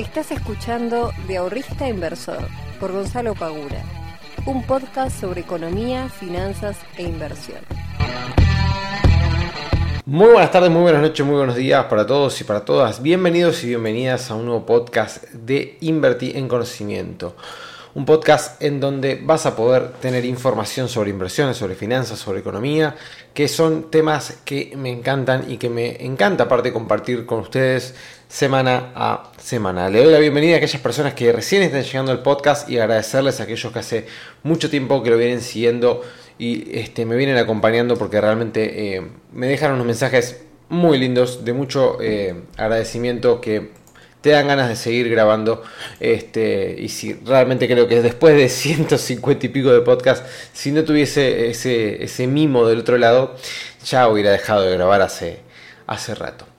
Estás escuchando De Ahorrista Inversor por Gonzalo Pagura, un podcast sobre economía, finanzas e inversión. Muy buenas tardes, muy buenas noches, muy buenos días para todos y para todas. Bienvenidos y bienvenidas a un nuevo podcast de Invertir en Conocimiento un podcast en donde vas a poder tener información sobre inversiones, sobre finanzas, sobre economía, que son temas que me encantan y que me encanta aparte compartir con ustedes semana a semana. Le doy la bienvenida a aquellas personas que recién están llegando al podcast y agradecerles a aquellos que hace mucho tiempo que lo vienen siguiendo y este, me vienen acompañando porque realmente eh, me dejan unos mensajes muy lindos de mucho eh, agradecimiento que te dan ganas de seguir grabando. Este, y si realmente creo que después de 150 y pico de podcast, si no tuviese ese, ese mimo del otro lado, ya hubiera dejado de grabar hace, hace rato.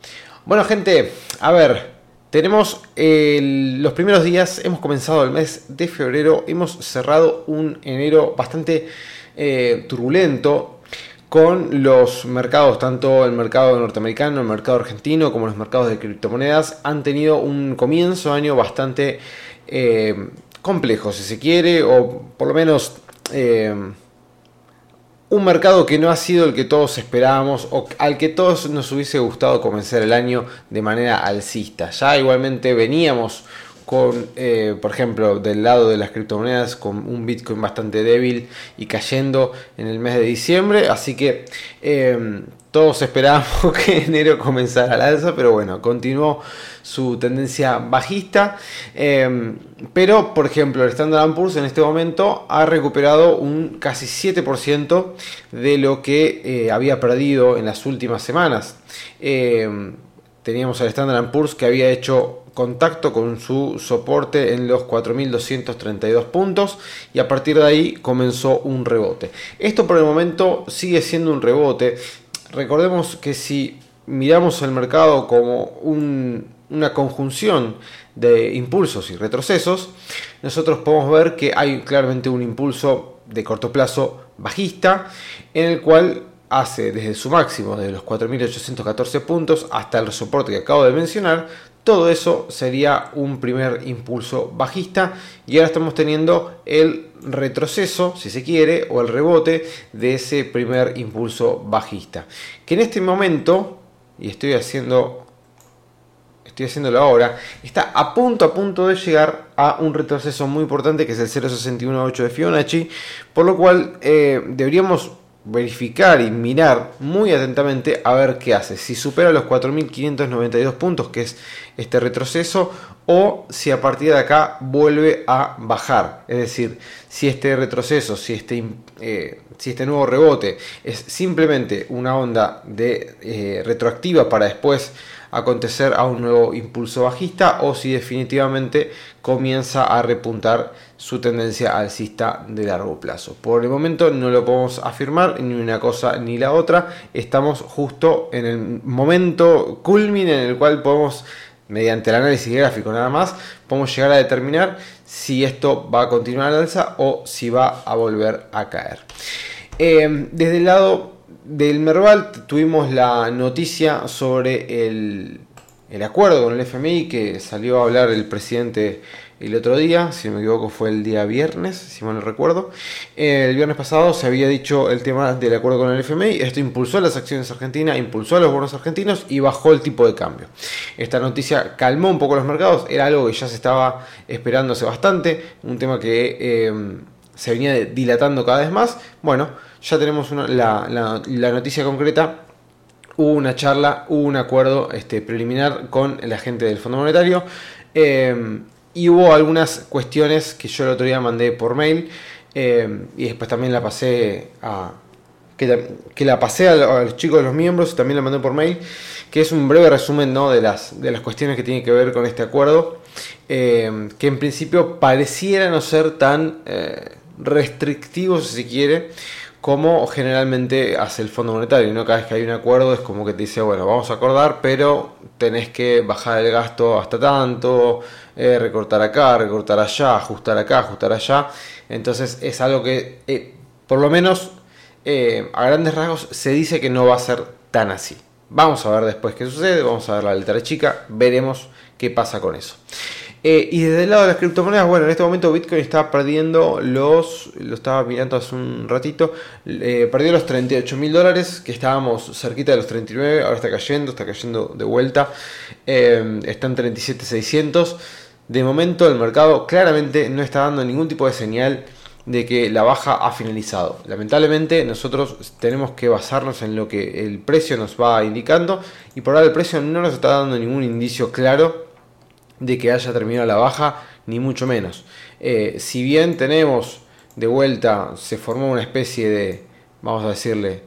Bueno, gente, a ver, tenemos los primeros días, hemos comenzado el mes de febrero, hemos cerrado un enero bastante eh, turbulento con los mercados, tanto el mercado norteamericano, el mercado argentino, como los mercados de criptomonedas, han tenido un comienzo de año bastante eh, complejo, si se quiere, o por lo menos eh, un mercado que no ha sido el que todos esperábamos o al que todos nos hubiese gustado comenzar el año de manera alcista. Ya igualmente veníamos con, eh, por ejemplo, del lado de las criptomonedas, con un Bitcoin bastante débil y cayendo en el mes de diciembre. Así que eh, todos esperábamos que enero comenzara al alza, pero bueno, continuó su tendencia bajista. Eh, pero, por ejemplo, el Standard Poor's en este momento ha recuperado un casi 7% de lo que había perdido en las últimas semanas. teníamos al Standard Poor's que había hecho contacto con su soporte en los 4.232 puntos y a partir de ahí comenzó un rebote. Esto por el momento sigue siendo un rebote. Recordemos que si miramos el mercado como una conjunción de impulsos y retrocesos, nosotros podemos ver que hay claramente un impulso de corto plazo bajista en el cual hace desde su máximo de los 4.814 puntos hasta el soporte que acabo de mencionar, todo eso sería un primer impulso bajista y ahora estamos teniendo el retroceso, si se quiere, o el rebote de ese primer impulso bajista. Que en este momento, y estoy haciendo estoy haciéndolo ahora, está a punto a punto de llegar a un retroceso muy importante que es el 0.618 de Fibonacci, por lo cual eh, deberíamos verificar y mirar muy atentamente a ver qué hace. Si supera los 4.592 puntos, que es este retroceso, o si a partir de acá vuelve a bajar. Es decir, si este retroceso, si este, eh, si este nuevo rebote es simplemente una onda de eh, retroactiva para después acontecer a un nuevo impulso bajista o si definitivamente comienza a repuntar su tendencia alcista de largo plazo. Por el momento no lo podemos afirmar ni una cosa ni la otra. Estamos justo en el momento culmine en el cual podemos mediante el análisis gráfico nada más, podemos llegar a determinar si esto va a continuar al alza o si va a volver a caer. Eh, desde el lado del Merval tuvimos la noticia sobre el, acuerdo con el FMI que salió a hablar el presidente el otro día, si no me equivoco fue el día viernes, si mal no recuerdo. El viernes pasado se había dicho el tema del acuerdo con el FMI, esto impulsó las acciones argentinas, impulsó a los bonos argentinos y bajó el tipo de cambio. Esta noticia calmó un poco los mercados, era algo que ya se estaba esperando hace bastante, un tema que eh, se venía dilatando cada vez más. Bueno, ya tenemos la, noticia concreta. Hubo una charla, hubo un acuerdo este, preliminar con el agente del Fondo Monetario. Eh, y hubo algunas cuestiones que yo el otro día mandé por mail. Eh, y después también la pasé a. Que, la pasé a, los chicos de los miembros también la mandé por mail. Que es un breve resumen ¿no? de, las, de las cuestiones que tienen que ver con este acuerdo. Eh, que en principio pareciera no ser tan restrictivo, si se quiere como generalmente hace el Fondo Monetario, ¿no? Cada vez que hay un acuerdo es como que te dice, bueno, vamos a acordar, pero tenés que bajar el gasto hasta tanto, eh, recortar acá, recortar allá, ajustar acá, ajustar allá. Entonces es algo que, eh, por lo menos eh, a grandes rasgos, se dice que no va a ser tan así. Vamos a ver después qué sucede, vamos a ver la letra chica, veremos qué pasa con eso. Eh, y desde el lado de las criptomonedas, bueno, en este momento Bitcoin está perdiendo los, lo estaba mirando hace un ratito, eh, perdió los 38 mil dólares, que estábamos cerquita de los 39, ahora está cayendo, está cayendo de vuelta, eh, está en 37.600. De momento el mercado claramente no está dando ningún tipo de señal de que la baja ha finalizado. Lamentablemente nosotros tenemos que basarnos en lo que el precio nos va indicando y por ahora el precio no nos está dando ningún indicio claro de que haya terminado la baja, ni mucho menos. Eh, si bien tenemos de vuelta, se formó una especie de, vamos a decirle,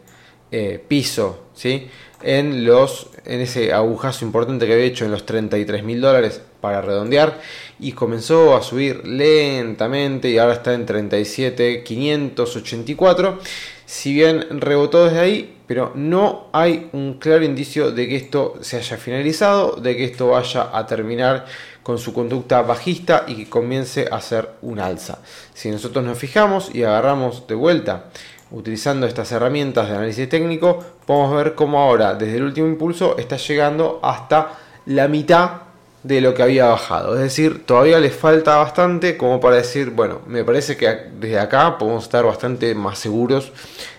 eh, piso, ¿sí? En, los, en ese agujazo importante que había hecho en los 33 mil dólares para redondear y comenzó a subir lentamente y ahora está en 37.584 si bien rebotó desde ahí pero no hay un claro indicio de que esto se haya finalizado de que esto vaya a terminar con su conducta bajista y que comience a hacer un alza si nosotros nos fijamos y agarramos de vuelta utilizando estas herramientas de análisis técnico podemos ver cómo ahora desde el último impulso está llegando hasta la mitad de lo que había bajado. Es decir, todavía le falta bastante como para decir, bueno, me parece que desde acá podemos estar bastante más seguros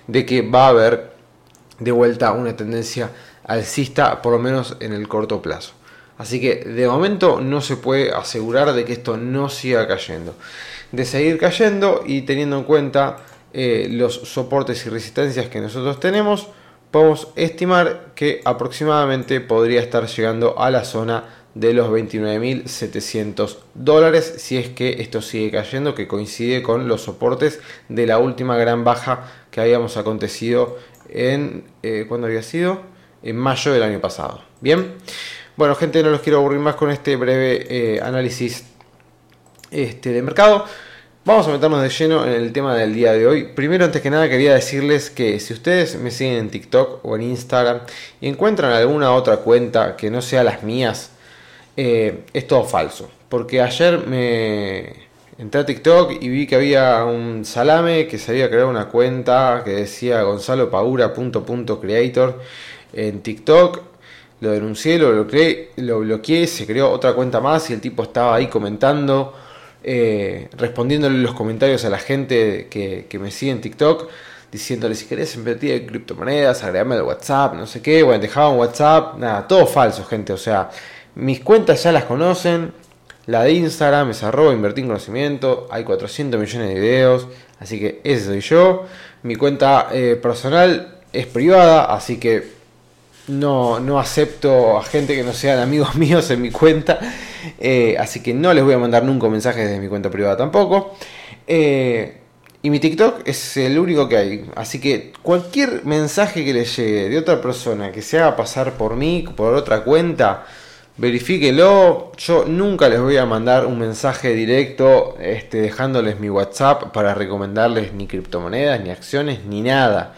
de que va a haber de vuelta una tendencia alcista, por lo menos en el corto plazo. Así que de momento no se puede asegurar de que esto no siga cayendo. De seguir cayendo y teniendo en cuenta eh, los soportes y resistencias que nosotros tenemos, podemos estimar que aproximadamente podría estar llegando a la zona de los 29.700 dólares si es que esto sigue cayendo que coincide con los soportes de la última gran baja que habíamos acontecido en eh, ¿cuándo había sido? en mayo del año pasado bien bueno gente no los quiero aburrir más con este breve eh, análisis este, de mercado Vamos a meternos de lleno en el tema del día de hoy. Primero, antes que nada, quería decirles que si ustedes me siguen en TikTok o en Instagram y encuentran alguna otra cuenta que no sea las mías, eh, es todo falso. Porque ayer me entré a TikTok y vi que había un salame que se había creado una cuenta que decía Gonzalo Creator en TikTok. Lo denuncié, lo bloqueé, lo bloqueé, se creó otra cuenta más y el tipo estaba ahí comentando, eh, respondiéndole los comentarios a la gente que, me sigue en TikTok diciéndole si querés invertir en criptomonedas, agregame al WhatsApp, no sé qué, bueno, dejaban WhatsApp, nada, todo falso, gente, o sea, mis cuentas ya las conocen. La de Instagram es arroba invertir en conocimiento. Hay 400 millones de videos. Así que ese soy yo. Mi cuenta eh, personal es privada. Así que no, no, acepto a gente que no sean amigos míos en mi cuenta. Eh, así que no les voy a mandar nunca mensajes desde mi cuenta privada tampoco. Eh, y mi TikTok es el único que hay. Así que cualquier mensaje que les llegue de otra persona que se haga pasar por mí, por otra cuenta verifíquelo. Yo nunca les voy a mandar un mensaje directo este, dejándoles mi WhatsApp para recomendarles ni criptomonedas, ni acciones, ni nada.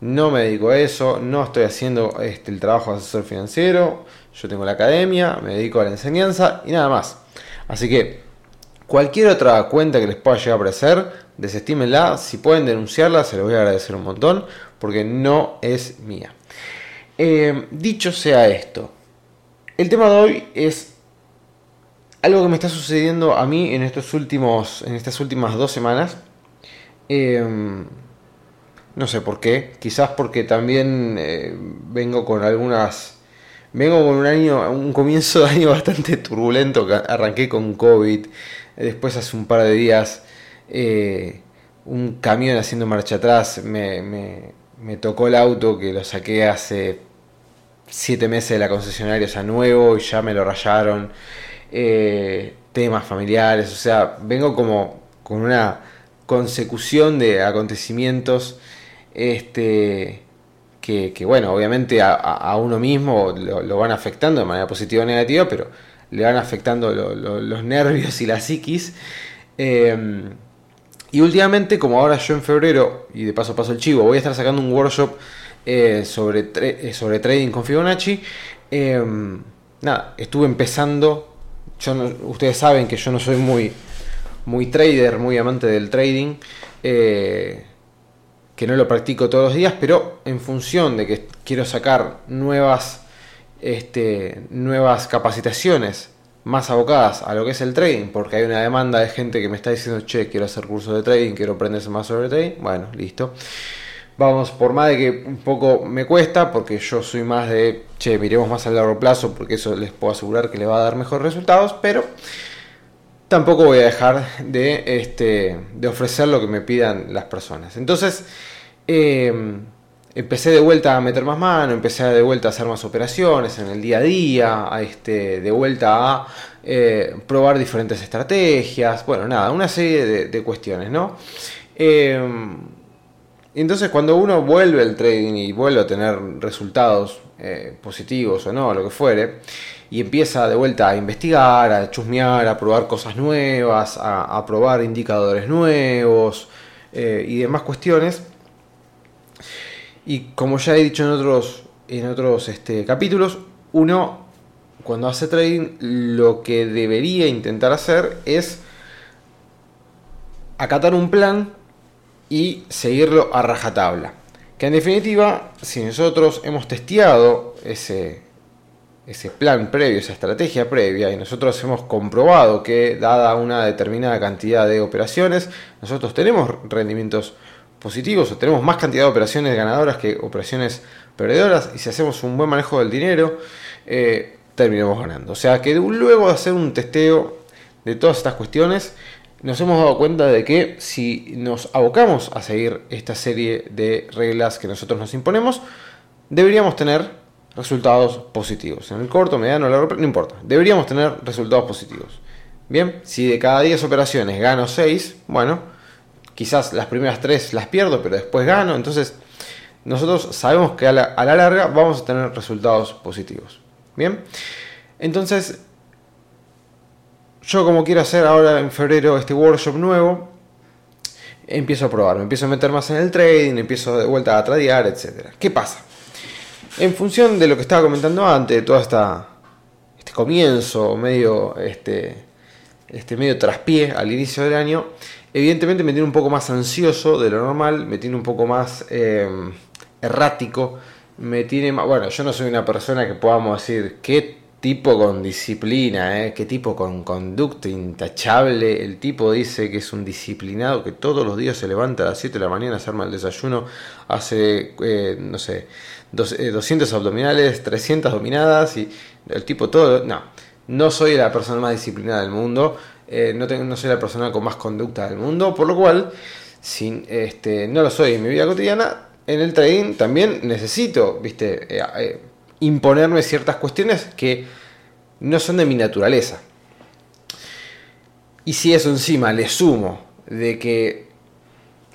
No me dedico a eso, no estoy haciendo este, el trabajo de asesor financiero. Yo tengo la academia, me dedico a la enseñanza y nada más. Así que cualquier otra cuenta que les pueda llegar a aparecer, desestímenla. Si pueden denunciarla, se los voy a agradecer un montón porque no es mía. Eh, dicho sea esto, el tema de hoy es algo que me está sucediendo a mí en estos últimos. en estas últimas dos semanas. Em, no sé por qué. Quizás porque también eh, vengo con algunas. Vengo con un año, un comienzo de año bastante turbulento. Arranqué con COVID. Después hace un par de días. Eh, un camión haciendo marcha atrás. Me, me, me tocó el auto que lo saqué hace siete meses de la concesionaria, sea, nuevo, y ya me lo rayaron. Eh, temas familiares, o sea, vengo como con una consecución de acontecimientos este, que, bueno, obviamente a, uno mismo lo, van afectando de manera positiva o negativa, pero le van afectando los nervios y la psiquis. Eh, y últimamente, como ahora yo en febrero, y de paso paso el chivo, voy a estar sacando un workshop eh, sobre, eh, sobre trading con Fibonacci. Em, nada, estuve empezando. Yo ustedes saben que yo no soy muy, muy trader, muy amante del trading. Eh, que no lo practico todos los días, pero en función de que quiero sacar nuevas, este, nuevas capacitaciones más abocadas a lo que es el trading, porque hay una demanda de gente que me está diciendo, che, quiero hacer cursos de trading, quiero aprenderse más sobre trading, bueno, listo. Vamos, por más de que un poco me cuesta, porque yo soy más de, che, miremos más a largo plazo, porque eso les puedo asegurar que le va a dar mejores resultados, pero tampoco voy a dejar de, este, de ofrecer lo que me pidan las personas. Entonces, em, empecé de vuelta a meter más mano, empecé de vuelta a hacer más operaciones en el día a día, este, de vuelta a eh, probar diferentes estrategias, bueno, nada, una serie de, cuestiones, ¿no? Em, entonces cuando uno vuelve al trading y vuelve a tener resultados eh, positivos o no, lo que fuere, y empieza de vuelta a investigar, a chusmear, a probar cosas nuevas, a, probar indicadores nuevos eh, y demás cuestiones. Y como ya he dicho en otros, en otros este, capítulos, uno cuando hace trading lo que debería intentar hacer es acatar un plan y seguirlo a rajatabla. Que en definitiva, si nosotros hemos testeado ese, ese plan previo, esa estrategia previa, y nosotros hemos comprobado que dada una determinada cantidad de operaciones, nosotros tenemos rendimientos positivos o tenemos más cantidad de operaciones ganadoras que operaciones perdedoras, y si hacemos un buen manejo del dinero, eh, terminamos ganando. O sea que luego de hacer un testeo de todas estas cuestiones, nos hemos dado cuenta de que si nos abocamos a seguir esta serie de reglas que nosotros nos imponemos, deberíamos tener resultados positivos. En el corto, mediano, largo no importa. Deberíamos tener resultados positivos. Bien, si de cada 10 operaciones gano 6, bueno, quizás las primeras 3 las pierdo, pero después gano. Entonces, nosotros sabemos que a la, a la larga vamos a tener resultados positivos. Bien, entonces, yo como quiero hacer ahora en febrero este workshop nuevo, empiezo a probar, me empiezo a meter más en el trading, empiezo de vuelta a tradear, etc. ¿Qué pasa? En función de lo que estaba comentando antes, de todo esta, este comienzo medio, este, este medio traspié al inicio del año, evidentemente me tiene un poco más ansioso de lo normal, me tiene un poco más em, errático, me tiene más, bueno, yo no soy una persona que podamos decir qué tipo con disciplina, ¿eh? qué tipo con conducta intachable. El tipo dice que es un disciplinado, que todos los días se levanta a las 7 de la mañana, se arma el desayuno, hace, eh, no sé, 200 eh, abdominales, 300 dominadas y el tipo todo... No, no soy la persona más disciplinada del mundo, eh, no, tengo, no soy la persona con más conducta del mundo, por lo cual, sin, este, no lo soy en mi vida cotidiana, en el trading también necesito, viste, eh, imponerme ciertas cuestiones que no son de mi naturaleza. Y si eso encima le sumo de que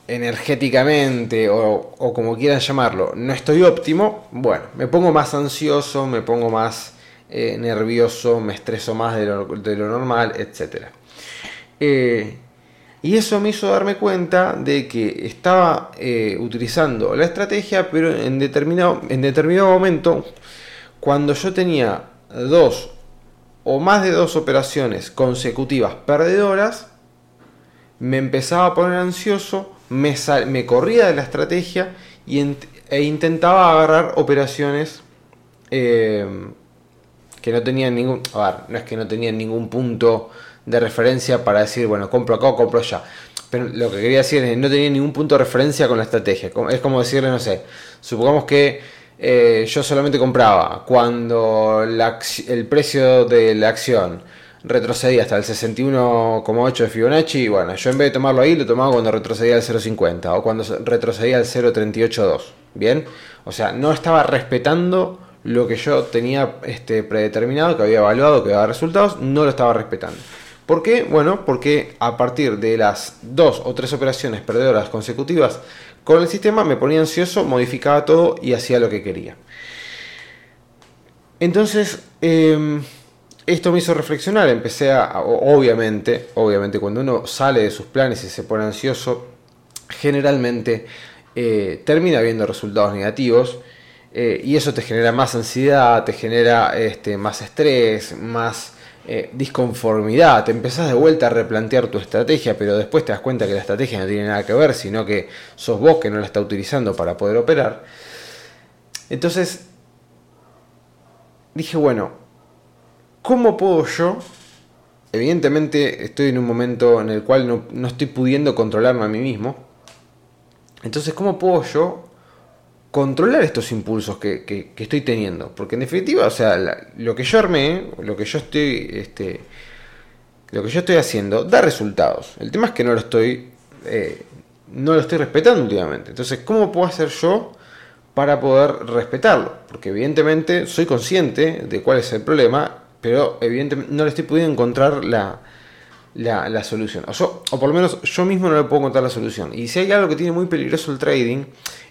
energéticamente o, como quieran llamarlo, no estoy óptimo, bueno, me pongo más ansioso, me pongo más eh, nervioso, me estreso más de lo, normal, etc. Eh, y eso me hizo darme cuenta de que estaba eh, utilizando la estrategia, pero en determinado, en determinado momento, cuando yo tenía dos o más de dos operaciones consecutivas perdedoras, me empezaba a poner ansioso me, me corría de la estrategia y e intentaba agarrar operaciones eh, que no tenían ningún. A ver, no es que no tenían ningún punto de referencia para decir, bueno, compro acá o compro allá. Pero lo que quería decir es que no tenía ningún punto de referencia con la estrategia. Es como decirle, no sé, supongamos que eh, yo solamente compraba cuando el precio de la acción retrocedía hasta el 61,8 de Fibonacci y bueno, yo en vez de tomarlo ahí lo tomaba cuando retrocedía al 0,50 o cuando retrocedía al 0,382. Bien, o sea, no estaba respetando lo que yo tenía este, predeterminado, que había evaluado, que daba resultados, no lo estaba respetando. ¿Por qué? Bueno, porque a partir de las dos o tres operaciones perdedoras consecutivas con el sistema me ponía ansioso, modificaba todo y hacía lo que quería. Entonces, eh, esto me hizo reflexionar, empecé a, obviamente, obviamente cuando uno sale de sus planes y se pone ansioso, generalmente eh, termina viendo resultados negativos eh, y eso te genera más ansiedad, te genera este, más estrés, más eh, disconformidad, te empezás de vuelta a replantear tu estrategia, pero después te das cuenta que la estrategia no tiene nada que ver, sino que sos vos que no la está utilizando para poder operar. Entonces, dije, bueno, ¿Cómo puedo yo evidentemente estoy en un momento en el cual no, estoy pudiendo controlarme a mí mismo. Entonces, ¿cómo puedo yo controlar estos impulsos que, estoy teniendo? Porque en definitiva, o sea, lo que yo armé, lo que yo estoy, este, lo que yo estoy haciendo, da resultados. El tema es que no lo estoy, eh, no lo estoy respetando últimamente. Entonces, ¿cómo puedo hacer yo para poder respetarlo? Porque evidentemente soy consciente de cuál es el problema pero evidentemente no le estoy pudiendo encontrar la, la, solución. O, o por lo menos yo mismo no le puedo encontrar la solución. Y si hay algo que tiene muy peligroso el trading,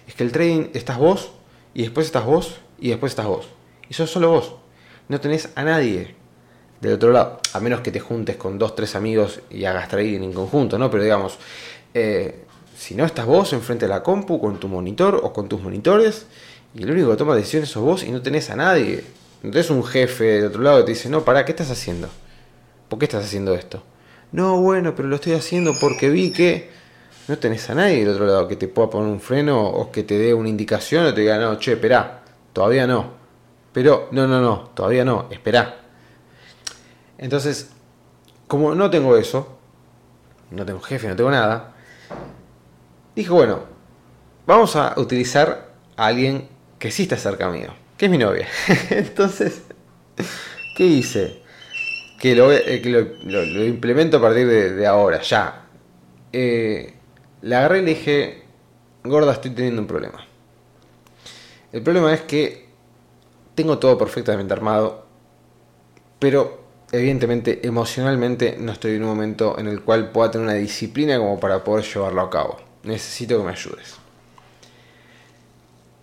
es que el trading estás vos, y después estás vos, y después estás vos. Y sos solo vos. No tenés a nadie del otro lado. A menos que te juntes con dos, tres amigos y hagas trading en conjunto, ¿no? Pero digamos, eh, si no estás vos enfrente de la compu, con tu monitor o con tus monitores, y el único que toma decisiones sos vos y no tenés a nadie entonces un jefe de otro lado te dice, no, para, ¿qué estás haciendo? ¿Por qué estás haciendo esto? No, bueno, pero lo estoy haciendo porque vi que no tenés a nadie del otro lado que te pueda poner un freno o que te dé una indicación o te diga, no, che, espera, todavía no. Pero, no, no, no, todavía no, espera. Entonces, como no tengo eso, no tengo jefe, no tengo nada, dije, bueno, vamos a utilizar a alguien que sí está cerca mío que es mi novia. Entonces, ¿qué hice? Que lo, eh, implemento a partir de, ahora, ya. Eh, la agarré y le dije, gorda, estoy teniendo un problema. El problema es que tengo todo perfectamente armado, pero evidentemente emocionalmente no estoy en un momento en el cual pueda tener una disciplina como para poder llevarlo a cabo. Necesito que me ayudes.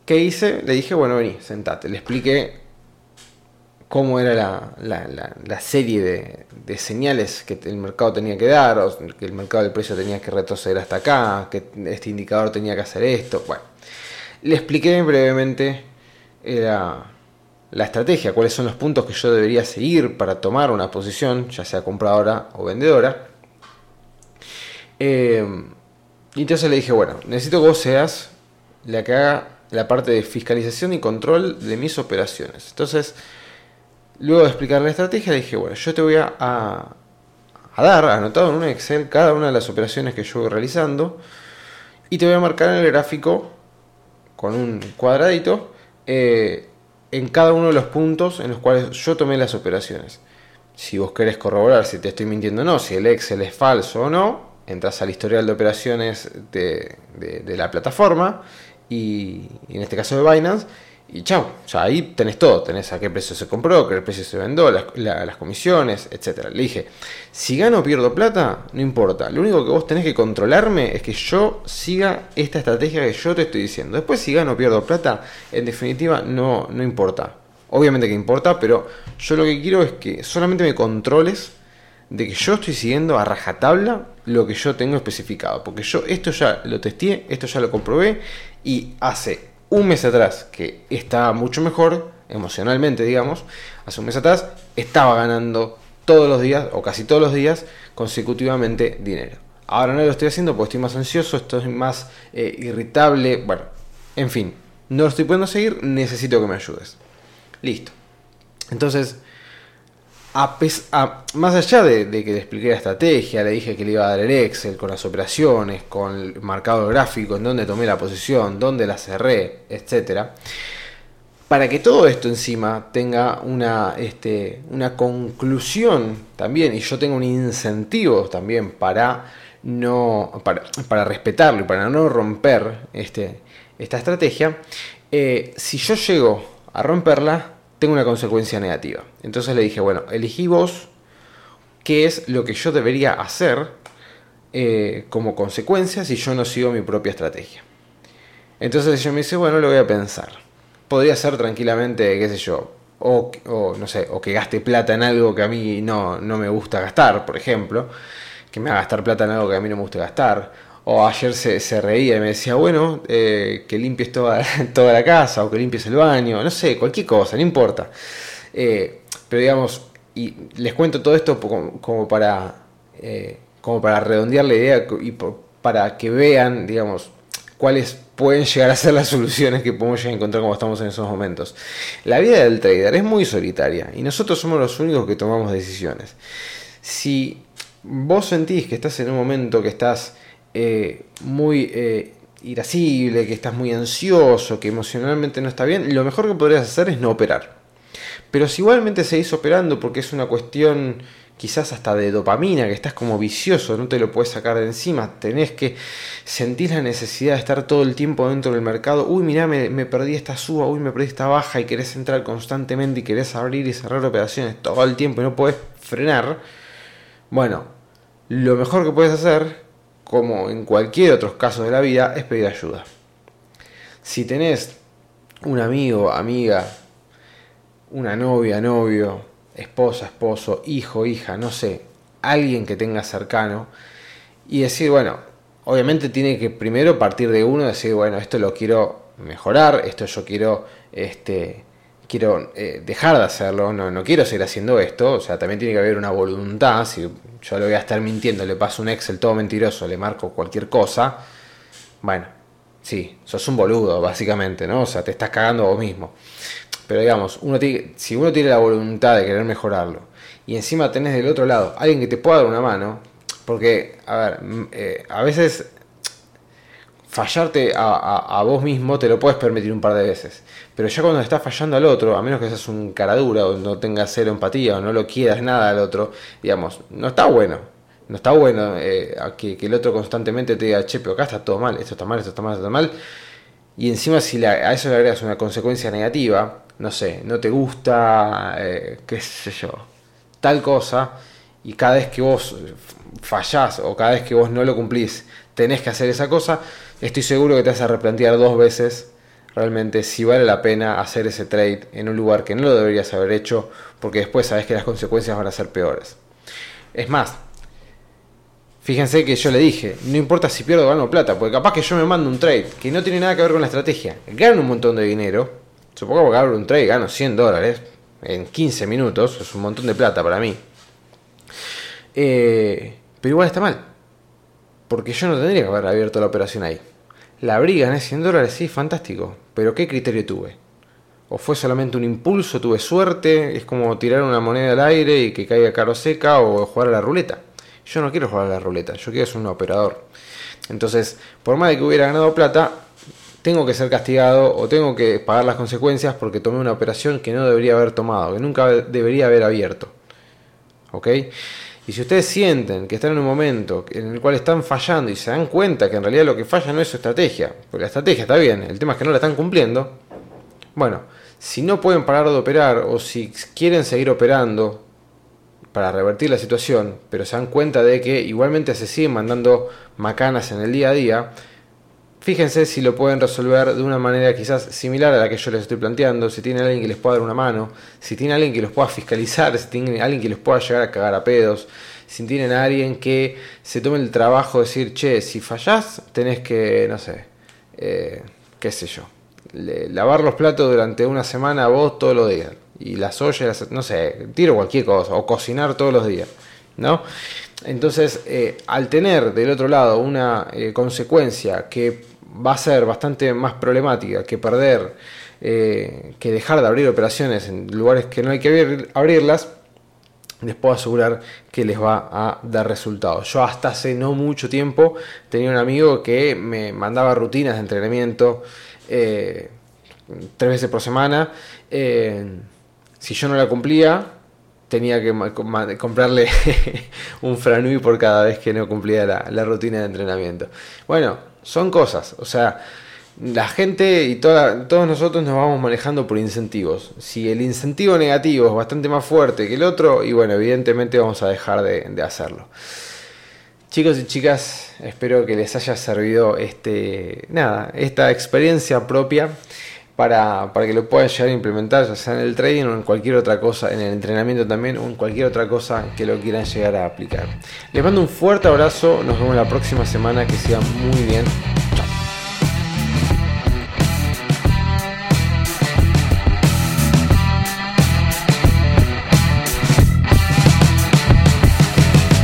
¿Qué hice? Le dije, bueno, vení, sentate. Le expliqué cómo era la, serie de, señales que el mercado tenía que dar, que el mercado del precio tenía que retroceder hasta acá, que este indicador tenía que hacer esto. Bueno, le expliqué brevemente la, estrategia, cuáles son los puntos que yo debería seguir para tomar una posición, ya sea compradora o vendedora. Eh, y entonces le dije, bueno, necesito que vos seas la que haga la parte de fiscalización y control de mis operaciones. Entonces, luego de explicar la estrategia, dije, bueno, yo te voy a, a, dar, anotado en un Excel, cada una de las operaciones que yo voy realizando y te voy a marcar en el gráfico con un cuadradito eh, en cada uno de los puntos en los cuales yo tomé las operaciones. Si vos querés corroborar si te estoy mintiendo o no, si el Excel es falso o no, entras al historial de operaciones de, de la plataforma y, en este caso de Binance, y chao, o sea, ahí tenés todo, tenés a qué precio se compró, qué precio se vendió, las, comisiones, etcétera. Le dije, si gano o pierdo plata, no importa, lo único que vos tenés que controlarme es que yo siga esta estrategia que yo te estoy diciendo. Después si gano o pierdo plata, en definitiva no, no importa. Obviamente que importa, pero yo lo que quiero es que solamente me controles de que yo estoy siguiendo a rajatabla lo que yo tengo especificado. Porque yo esto ya lo testé, esto ya lo comprobé y hace un mes atrás que estaba mucho mejor, emocionalmente digamos, hace un mes atrás estaba ganando todos los días o casi todos los días consecutivamente dinero. Ahora no lo estoy haciendo porque estoy más ansioso, estoy más eh, irritable, bueno, en fin, no lo estoy pudiendo seguir, necesito que me ayudes. Listo. Entonces, más allá de, que le expliqué la estrategia, le dije que le iba a dar el Excel con las operaciones, con el marcado gráfico, en dónde tomé la posición, dónde la cerré, etcétera, para que todo esto encima tenga una, este, una conclusión también y yo tenga un incentivo también para no para, respetarlo y para no romper este, esta estrategia, eh, si yo llego a romperla, tengo una consecuencia negativa. Entonces le dije, bueno, elegí vos qué es lo que yo debería hacer eh, como consecuencia si yo no sigo mi propia estrategia. Entonces ella me dice, bueno, lo voy a pensar. Podría ser tranquilamente, qué sé yo, o, no sé, o que gaste plata en algo que a mí no, no me gusta gastar, por ejemplo, que me haga gastar plata en algo que a mí no me gusta gastar, o ayer se, reía y me decía, bueno, eh, que limpies toda, toda la casa o que limpies el baño, no sé, cualquier cosa, no importa. Eh, pero digamos, y les cuento todo esto como, para, eh, como para redondear la idea y para que vean, digamos, cuáles pueden llegar a ser las soluciones que podemos llegar a encontrar como estamos en esos momentos. La vida del trader es muy solitaria y nosotros somos los únicos que tomamos decisiones. Si vos sentís que estás en un momento que estás eh, muy eh, irascible, que estás muy ansioso, que emocionalmente no está bien, lo mejor que podrías hacer es no operar. Pero si igualmente seguís operando porque es una cuestión quizás hasta de dopamina, que estás como vicioso, no te lo puedes sacar de encima, tenés que sentir la necesidad de estar todo el tiempo dentro del mercado, uy, mira, me, me, perdí esta suba, uy, me perdí esta baja y querés entrar constantemente y querés abrir y cerrar operaciones todo el tiempo y no puedes frenar, bueno, lo mejor que puedes hacer, como en cualquier otro caso de la vida, es pedir ayuda. Si tenés un amigo, amiga, una novia, novio, esposa, esposo, hijo, hija, no sé, alguien que tenga cercano y decir, bueno, obviamente tiene que primero partir de uno, decir, bueno, esto lo quiero mejorar, esto yo quiero, este, quiero eh, dejar de hacerlo, no, no quiero seguir haciendo esto, o sea, también tiene que haber una voluntad, si yo le voy a estar mintiendo, le paso un Excel todo mentiroso, le marco cualquier cosa, bueno, sí, sos un boludo, básicamente, ¿no? O sea, te estás cagando vos mismo. Pero digamos, uno si uno tiene la voluntad de querer mejorarlo y encima tenés del otro lado alguien que te pueda dar una mano, porque, a ver, eh, a veces fallarte a, vos mismo te lo puedes permitir un par de veces, pero ya cuando estás fallando al otro, a menos que seas un caradura o no tengas cero empatía o no lo quieras nada al otro, digamos, no está bueno. No está bueno eh, que, el otro constantemente te diga, che, pero acá está todo mal, esto está mal, esto está mal, esto está mal. Y encima si a eso le agregas una consecuencia negativa, no sé, no te gusta, eh, qué sé yo, tal cosa, y cada vez que vos fallás o cada vez que vos no lo cumplís, tenés que hacer esa cosa, estoy seguro que te vas a replantear dos veces realmente si vale la pena hacer ese trade en un lugar que no lo deberías haber hecho, porque después sabes que las consecuencias van a ser peores. Es más, fíjense que yo le dije, no importa si pierdo o gano plata, porque capaz que yo me mando un trade que no tiene nada que ver con la estrategia, gano un montón de dinero, Supongo que abro un trade y gano 100 dólares en 15 minutos, es un montón de plata para mí. Eh, pero igual está mal, porque yo no tendría que haber abierto la operación ahí. La abrí, gané 100 dólares, sí, fantástico, pero ¿qué criterio tuve? ¿O fue solamente un impulso, tuve suerte? Es como tirar una moneda al aire y que caiga caro seca o jugar a la ruleta. Yo no quiero jugar a la ruleta, yo quiero ser un operador. Entonces, por más de que hubiera ganado plata, tengo que ser castigado o tengo que pagar las consecuencias porque tomé una operación que no debería haber tomado, que nunca debería haber abierto. ¿Ok? Y si ustedes sienten que están en un momento en el cual están fallando y se dan cuenta que en realidad lo que falla no es su estrategia, porque la estrategia está bien, el tema es que no la están cumpliendo, bueno, si no pueden parar de operar o si quieren seguir operando para revertir la situación, pero se dan cuenta de que igualmente se siguen mandando macanas en el día a día, Fíjense si lo pueden resolver de una manera quizás similar a la que yo les estoy planteando, si tienen alguien que les pueda dar una mano, si tienen alguien que los pueda fiscalizar, si tienen alguien que les pueda llegar a cagar a pedos, si tienen a alguien que se tome el trabajo de decir, che, si fallás, tenés que, no sé, eh, qué sé yo, lavar los platos durante una semana vos todos los días, y las ollas, no sé, tiro cualquier cosa, o cocinar todos los días, ¿no? Entonces, eh, al tener del otro lado una eh, consecuencia que va a ser bastante más problemática que perder, eh, que dejar de abrir operaciones en lugares que no hay que abrirlas, les puedo asegurar que les va a dar resultados. Yo hasta hace no mucho tiempo tenía un amigo que me mandaba rutinas de entrenamiento eh, tres veces por semana. Eh, si yo no la cumplía, tenía que comprarle un franui por cada vez que no cumplía la, rutina de entrenamiento. Bueno, son cosas, o sea, la gente y todos nosotros nos vamos manejando por incentivos. Si el incentivo negativo es bastante más fuerte que el otro, y bueno, evidentemente vamos a dejar de, hacerlo. Chicos y chicas, espero que les haya servido este, nada, esta experiencia propia para, para, que lo puedan llegar a implementar, ya sea en el trading o en cualquier otra cosa, en el entrenamiento también, o en cualquier otra cosa que lo quieran llegar a aplicar. Les mando un fuerte abrazo, nos vemos la próxima semana, que sigan muy bien.